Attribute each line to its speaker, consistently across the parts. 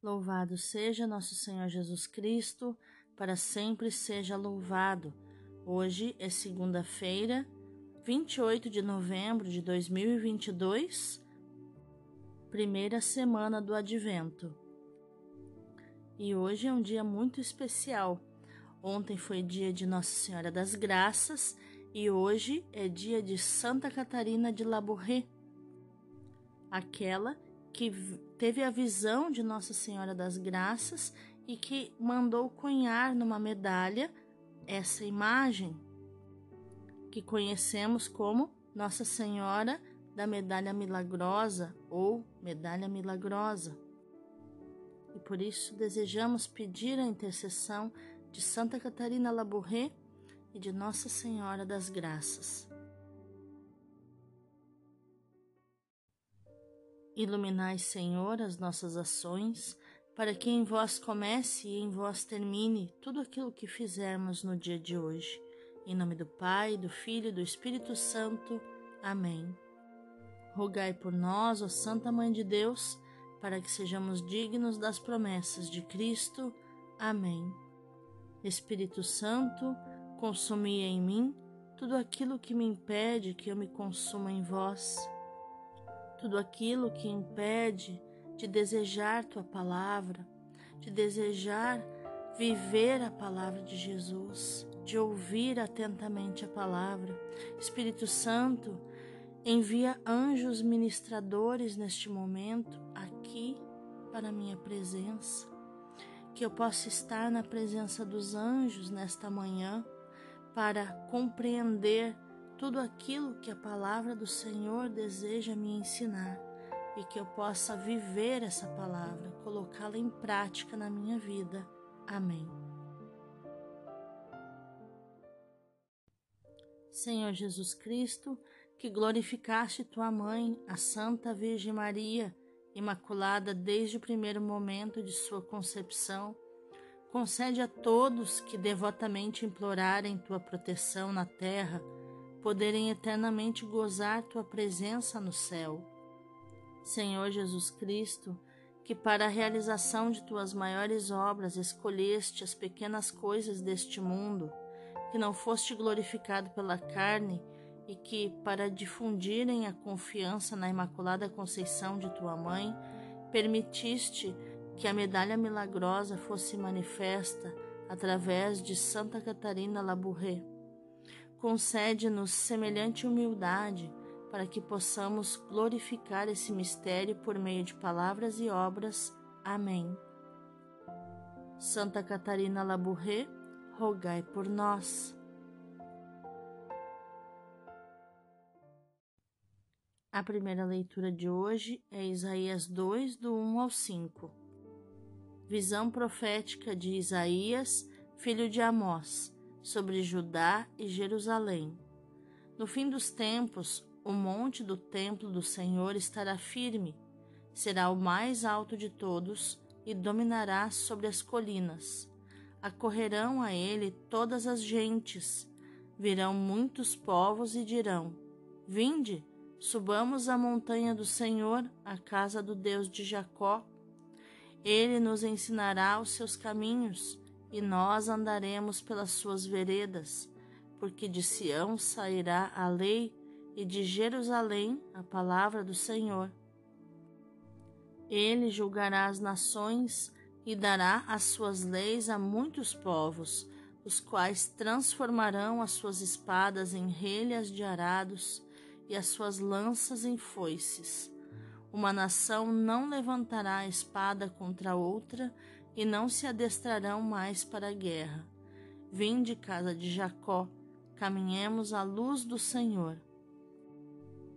Speaker 1: Louvado seja nosso Senhor Jesus Cristo, para sempre seja louvado. Hoje é segunda-feira, 28 de novembro de 2022, primeira semana do Advento. E hoje é um dia muito especial. Ontem foi dia de Nossa Senhora das Graças e hoje é dia de Santa Catarina de Labouré, aquela que teve a visão de Nossa Senhora das Graças e que mandou cunhar numa medalha essa imagem que conhecemos como Nossa Senhora da Medalha Milagrosa ou Medalha Milagrosa. E por isso desejamos pedir a intercessão de Santa Catarina Labouré e de Nossa Senhora das Graças. Iluminai, Senhor, as nossas ações, para que em vós comece e em vós termine tudo aquilo que fizermos no dia de hoje. Em nome do Pai, do Filho e do Espírito Santo. Amém. Rogai por nós, ó Santa Mãe de Deus, para que sejamos dignos das promessas de Cristo. Amém. Espírito Santo, consumi em mim tudo aquilo que me impede que eu me consuma em vós tudo aquilo que impede de desejar tua palavra, de desejar viver a palavra de Jesus, de ouvir atentamente a palavra. Espírito Santo, envia anjos ministradores neste momento aqui para minha presença, que eu possa estar na presença dos anjos nesta manhã para compreender tudo aquilo que a palavra do Senhor deseja me ensinar e que eu possa viver essa palavra, colocá-la em prática na minha vida. Amém. Senhor Jesus Cristo, que glorificaste tua mãe, a Santa Virgem Maria, imaculada desde o primeiro momento de sua concepção, concede a todos que devotamente implorarem tua proteção na terra poderem eternamente gozar tua presença no céu. Senhor Jesus Cristo, que para a realização de tuas maiores obras escolheste as pequenas coisas deste mundo, que não foste glorificado pela carne e que, para difundirem a confiança na Imaculada Conceição de tua mãe, permitiste que a medalha milagrosa fosse manifesta através de Santa Catarina Labouré Concede-nos semelhante humildade para que possamos glorificar esse mistério por meio de palavras e obras. Amém. Santa Catarina Labouré, rogai por nós. A primeira leitura de hoje é Isaías 2, do 1 ao 5. Visão profética de Isaías, filho de Amós sobre Judá e Jerusalém. No fim dos tempos, o monte do templo do Senhor estará firme, será o mais alto de todos e dominará sobre as colinas. Acorrerão a ele todas as gentes, virão muitos povos e dirão: Vinde, subamos à montanha do Senhor, à casa do Deus de Jacó. Ele nos ensinará os seus caminhos e nós andaremos pelas suas veredas, porque de Sião sairá a lei e de Jerusalém a palavra do Senhor. Ele julgará as nações e dará as suas leis a muitos povos, os quais transformarão as suas espadas em relhas de arados e as suas lanças em foices. Uma nação não levantará a espada contra outra, e não se adestrarão mais para a guerra. Vinde, casa de Jacó, caminhemos à luz do Senhor.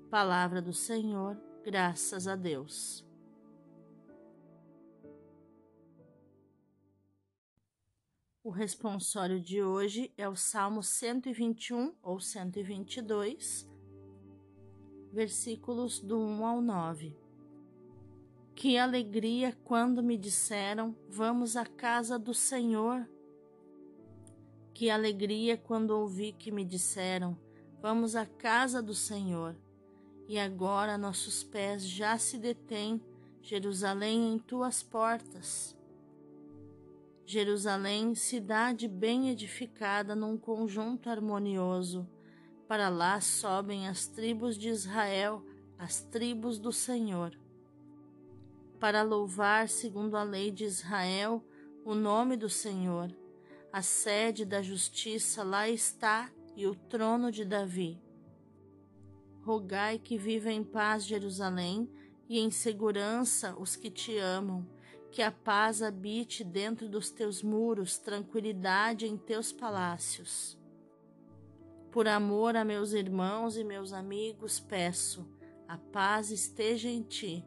Speaker 1: Palavra do Senhor, graças a Deus. O responsório de hoje é o Salmo 121 ou 122, versículos do 1 ao 9. Que alegria quando me disseram: Vamos à casa do Senhor. Que alegria quando ouvi que me disseram: Vamos à casa do Senhor. E agora nossos pés já se detêm Jerusalém, em tuas portas. Jerusalém, cidade bem edificada num conjunto harmonioso. Para lá sobem as tribos de Israel, as tribos do Senhor. Para louvar, segundo a lei de Israel, o nome do Senhor. A sede da justiça lá está e o trono de Davi. Rogai que viva em paz Jerusalém e em segurança os que te amam, que a paz habite dentro dos teus muros, tranquilidade em teus palácios. Por amor a meus irmãos e meus amigos, peço, a paz esteja em ti.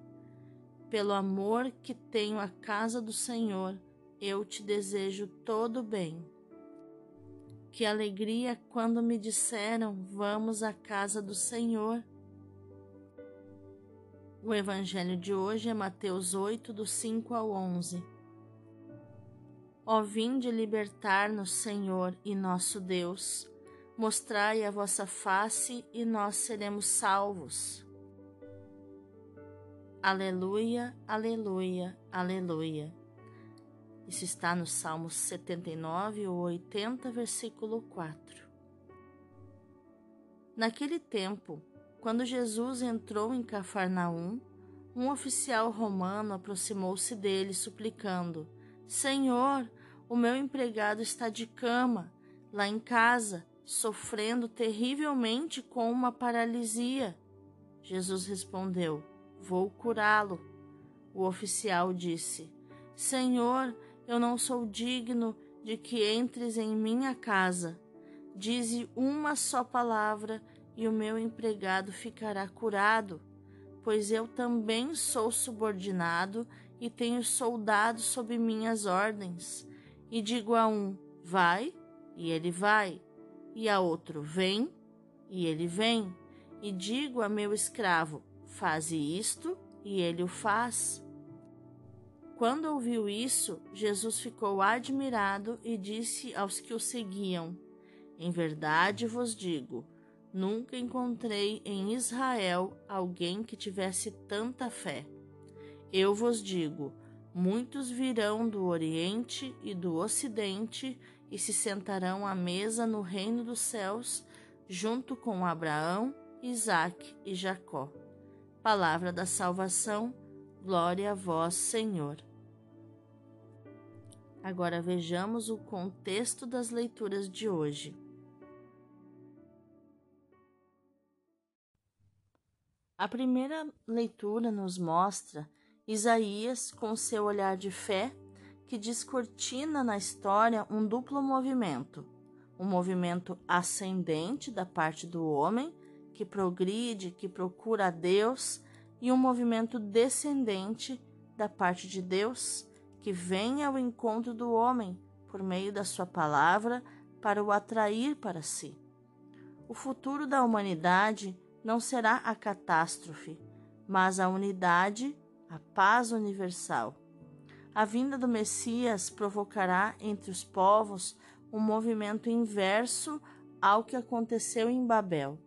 Speaker 1: Pelo amor que tenho à casa do Senhor, eu te desejo todo bem. Que alegria quando me disseram: Vamos à casa do Senhor. O evangelho de hoje é Mateus 8, do 5 ao 11. Ó vinde libertar-nos, Senhor e nosso Deus, mostrai a vossa face e nós seremos salvos. Aleluia, aleluia, aleluia. Isso está no Salmo 79 ou 80, versículo 4. Naquele tempo, quando Jesus entrou em Cafarnaum, um oficial romano aproximou-se dele, suplicando: Senhor, o meu empregado está de cama, lá em casa, sofrendo terrivelmente com uma paralisia. Jesus respondeu: Vou curá-lo. O oficial disse: Senhor, eu não sou digno de que entres em minha casa. Dize uma só palavra e o meu empregado ficará curado, pois eu também sou subordinado e tenho soldados sob minhas ordens. E digo a um: vai, e ele vai, e a outro: vem, e ele vem. E digo a meu escravo: faze isto, e ele o faz. Quando ouviu isso, Jesus ficou admirado e disse aos que o seguiam: Em verdade vos digo, nunca encontrei em Israel alguém que tivesse tanta fé. Eu vos digo: muitos virão do Oriente e do Ocidente e se sentarão à mesa no reino dos céus, junto com Abraão, Isaque e Jacó. Palavra da salvação Glória a vós, Senhor. Agora vejamos o contexto das leituras de hoje. A primeira leitura nos mostra Isaías com seu olhar de fé que descortina na história um duplo movimento: um movimento ascendente da parte do homem, que progride, que procura a Deus e um movimento descendente da parte de Deus, que vem ao encontro do homem por meio da sua palavra para o atrair para si. O futuro da humanidade não será a catástrofe, mas a unidade, a paz universal. A vinda do Messias provocará entre os povos um movimento inverso ao que aconteceu em Babel.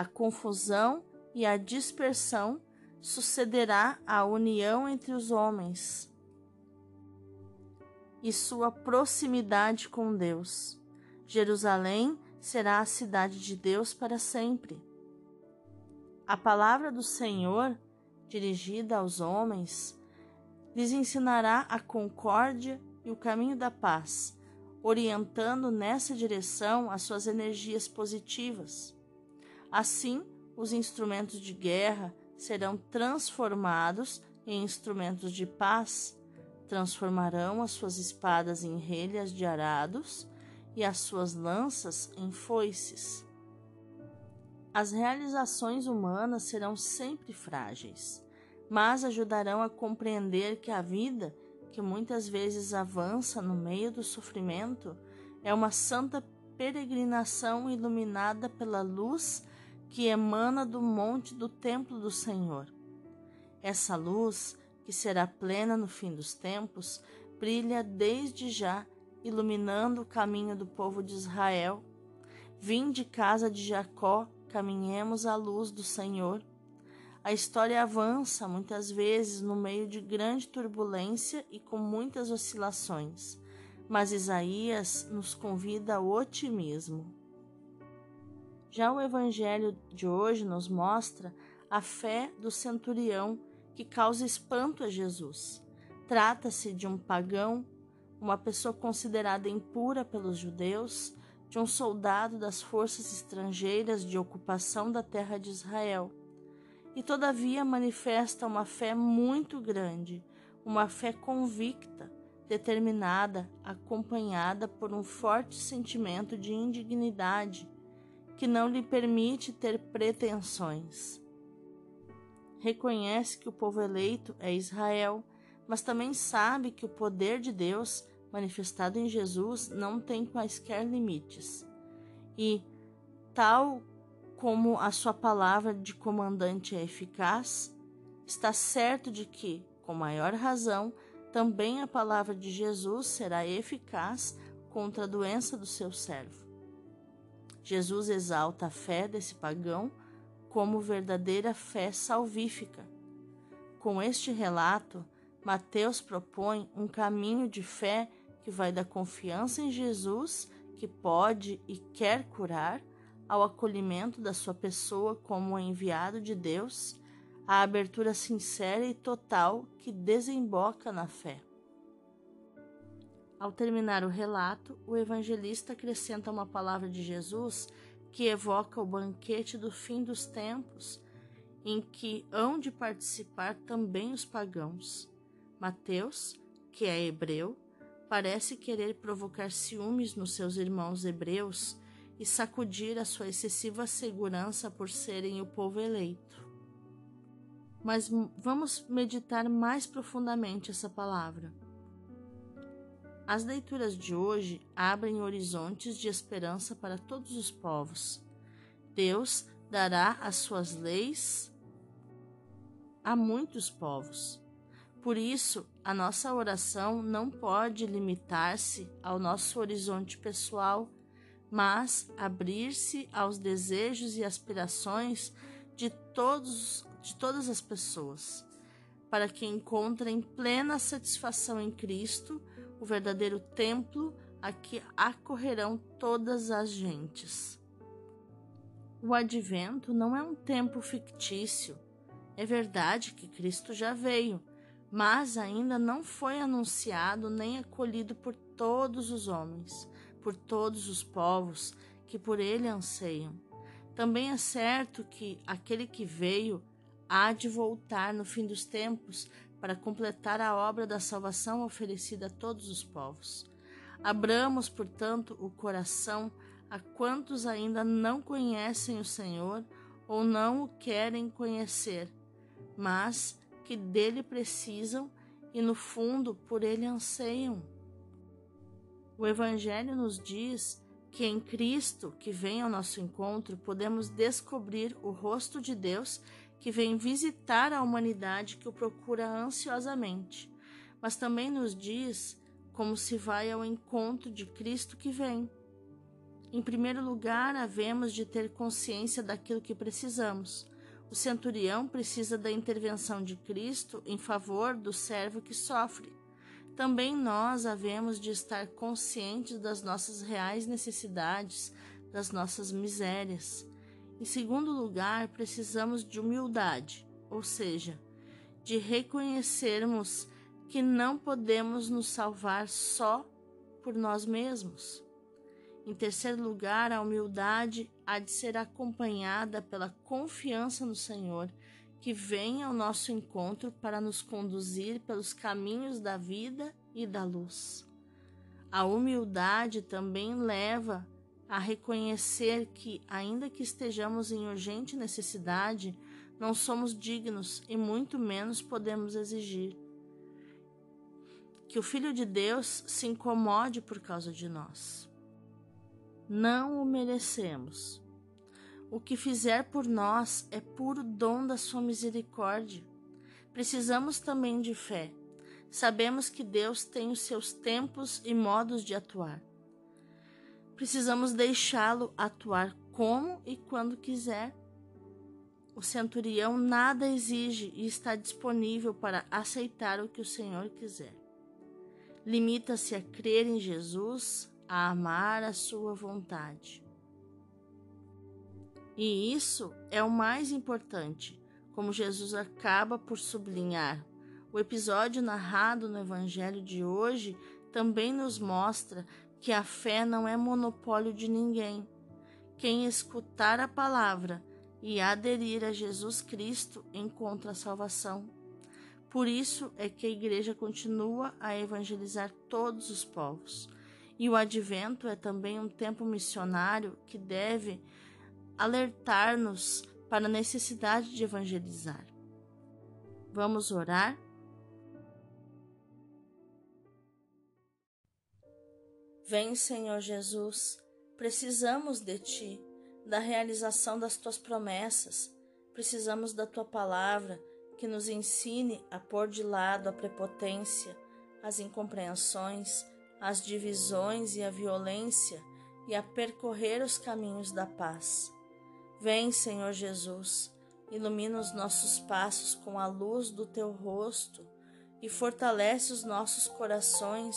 Speaker 1: A confusão e a dispersão sucederá à união entre os homens e sua proximidade com Deus. Jerusalém será a cidade de Deus para sempre. A palavra do Senhor, dirigida aos homens, lhes ensinará a concórdia e o caminho da paz, orientando nessa direção as suas energias positivas. Assim, os instrumentos de guerra serão transformados em instrumentos de paz, transformarão as suas espadas em relhas de arados e as suas lanças em foices. As realizações humanas serão sempre frágeis, mas ajudarão a compreender que a vida, que muitas vezes avança no meio do sofrimento, é uma santa peregrinação iluminada pela luz que emana do monte do templo do Senhor. Essa luz, que será plena no fim dos tempos, brilha desde já, iluminando o caminho do povo de Israel. Vinde casa de Jacó, caminhemos à luz do Senhor. a história avança muitas vezes no meio de grande turbulência e com muitas oscilações, mas Isaías nos convida ao otimismo. Já o evangelho de hoje nos mostra a fé do centurião que causa espanto a Jesus. Trata-se de um pagão, uma pessoa considerada impura pelos judeus, de um soldado das forças estrangeiras de ocupação da terra de Israel. E todavia manifesta uma fé muito grande, uma fé convicta, determinada, acompanhada por um forte sentimento de indignidade que não lhe permite ter pretensões. Reconhece que o povo eleito é Israel, mas também sabe que o poder de Deus manifestado em Jesus não tem quaisquer limites. E, tal como a sua palavra de comandante é eficaz, está certo de que, com maior razão, também a palavra de Jesus será eficaz contra a doença do seu servo. Jesus exalta a fé desse pagão como verdadeira fé salvífica. Com este relato, Mateus propõe um caminho de fé que vai da confiança em Jesus, que pode e quer curar, ao acolhimento da sua pessoa como enviado de Deus, a abertura sincera e total que desemboca na fé. Ao terminar o relato, o evangelista acrescenta uma palavra de Jesus que evoca o banquete do fim dos tempos, em que hão de participar também os pagãos. Mateus, que é hebreu, parece querer provocar ciúmes nos seus irmãos hebreus e sacudir a sua excessiva segurança por serem o povo eleito. Mas vamos meditar mais profundamente essa palavra. As leituras de hoje abrem horizontes de esperança para todos os povos. Deus dará as suas leis a muitos povos. Por isso, a nossa oração não pode limitar-se ao nosso horizonte pessoal, mas abrir-se aos desejos e aspirações de todos de todas as pessoas, para que encontrem plena satisfação em Cristo o verdadeiro templo a que acorrerão todas as gentes. O advento não é um tempo fictício. É verdade que Cristo já veio, mas ainda não foi anunciado nem acolhido por todos os homens, por todos os povos que por ele anseiam. Também é certo que aquele que veio há de voltar no fim dos tempos para completar a obra da salvação oferecida a todos os povos. Abramos, portanto, o coração a quantos ainda não conhecem o Senhor ou não o querem conhecer, mas que dele precisam e, no fundo, por ele anseiam. O Evangelho nos diz que em Cristo, que vem ao nosso encontro, podemos descobrir o rosto de Deus que vem visitar a humanidade que o procura ansiosamente, mas também nos diz como se vai ao encontro de Cristo que vem. Em primeiro lugar, havemos de ter consciência daquilo que precisamos. O centurião precisa da intervenção de Cristo em favor do servo que sofre. Também nós havemos de estar conscientes das nossas reais necessidades, das nossas misérias. Em segundo lugar, precisamos de humildade, ou seja, de reconhecermos que não podemos nos salvar só por nós mesmos. Em terceiro lugar, a humildade há de ser acompanhada pela confiança no Senhor, que vem ao nosso encontro para nos conduzir pelos caminhos da vida e da luz. A humildade também leva a reconhecer que, ainda que estejamos em urgente necessidade, não somos dignos e muito menos podemos exigir. Que o Filho de Deus se incomode por causa de nós. Não o merecemos. O que fizer por nós é puro dom da Sua misericórdia. Precisamos também de fé. Sabemos que Deus tem os seus tempos e modos de atuar precisamos deixá-lo atuar como e quando quiser. o centurião nada exige e está disponível para aceitar o que o Senhor quiser. Limita-se a crer em Jesus, a amar a sua vontade. E isso é o mais importante, como Jesus acaba por sublinhar. O episódio narrado no Evangelho de hoje também nos mostra que a fé não é monopólio de ninguém. Quem escutar a palavra e aderir a Jesus Cristo encontra a salvação. Por isso é que a igreja continua a evangelizar todos os povos. E o advento é também um tempo missionário que deve alertar-nos para a necessidade de evangelizar. Vamos orar? Vem, Senhor Jesus, precisamos de Ti, da realização das Tuas promessas, precisamos da Tua palavra que nos ensine a pôr de lado a prepotência, as incompreensões, as divisões e a violência e a percorrer os caminhos da paz. Vem, Senhor Jesus, ilumina os nossos passos com a luz do Teu rosto e fortalece os nossos corações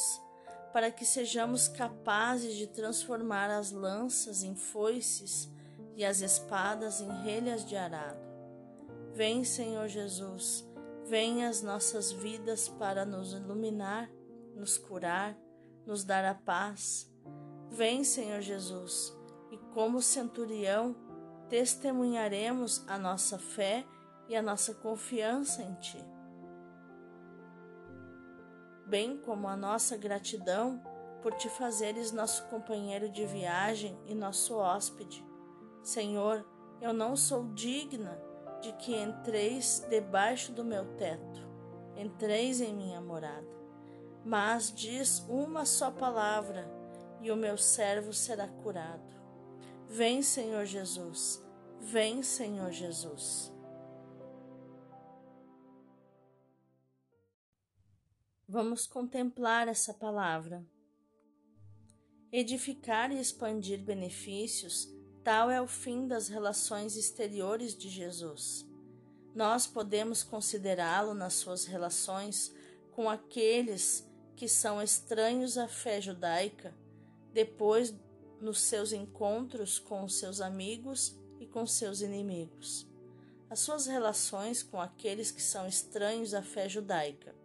Speaker 1: para que sejamos capazes de transformar as lanças em foices e as espadas em relhas de arado. Vem, Senhor Jesus, vem às nossas vidas para nos iluminar, nos curar, nos dar a paz. Vem, Senhor Jesus, e como centurião, testemunharemos a nossa fé e a nossa confiança em Ti bem como a nossa gratidão por te fazeres nosso companheiro de viagem e nosso hóspede. Senhor, eu não sou digna de que entreis debaixo do meu teto, entreis em minha morada. Mas diz uma só palavra e o meu servo será curado. Vem, Senhor Jesus, vem, Senhor Jesus. Vamos contemplar essa palavra. Edificar e expandir benefícios, tal é o fim das relações exteriores de Jesus. Nós podemos considerá-lo nas suas relações com aqueles que são estranhos à fé judaica, depois nos seus encontros com os seus amigos e com seus inimigos. As suas relações com aqueles que são estranhos à fé judaica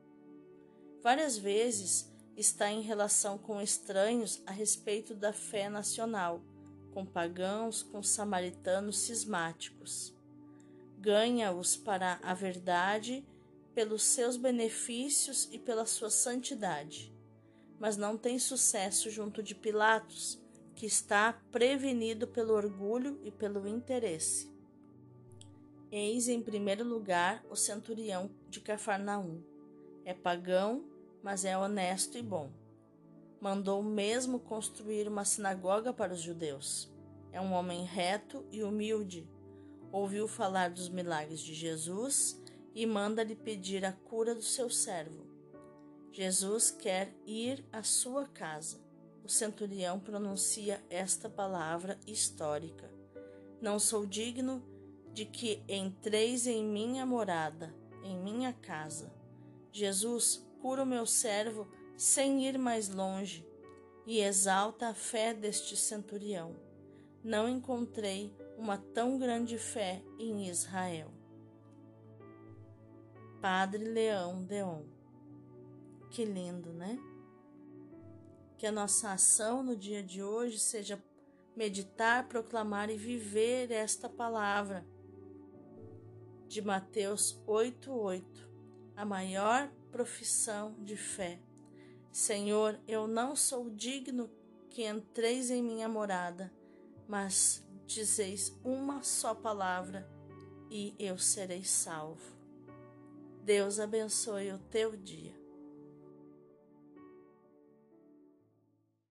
Speaker 1: Várias vezes está em relação com estranhos a respeito da fé nacional, com pagãos, com samaritanos cismáticos. Ganha-os para a verdade pelos seus benefícios e pela sua santidade, mas não tem sucesso junto de Pilatos, que está prevenido pelo orgulho e pelo interesse. Eis em primeiro lugar o centurião de Cafarnaum é pagão, mas é honesto e bom. Mandou mesmo construir uma sinagoga para os judeus. É um homem reto e humilde. Ouviu falar dos milagres de Jesus e manda-lhe pedir a cura do seu servo. Jesus quer ir à sua casa. O centurião pronuncia esta palavra histórica: Não sou digno de que entreis em minha morada, em minha casa. Jesus cura o meu servo sem ir mais longe e exalta a fé deste centurião. Não encontrei uma tão grande fé em Israel. Padre Leão Deon. Que lindo, né? Que a nossa ação no dia de hoje seja meditar, proclamar e viver esta palavra de Mateus 8:8 a maior profissão de fé. Senhor, eu não sou digno que entreis em minha morada, mas dizeis uma só palavra e eu serei salvo. Deus abençoe o teu dia.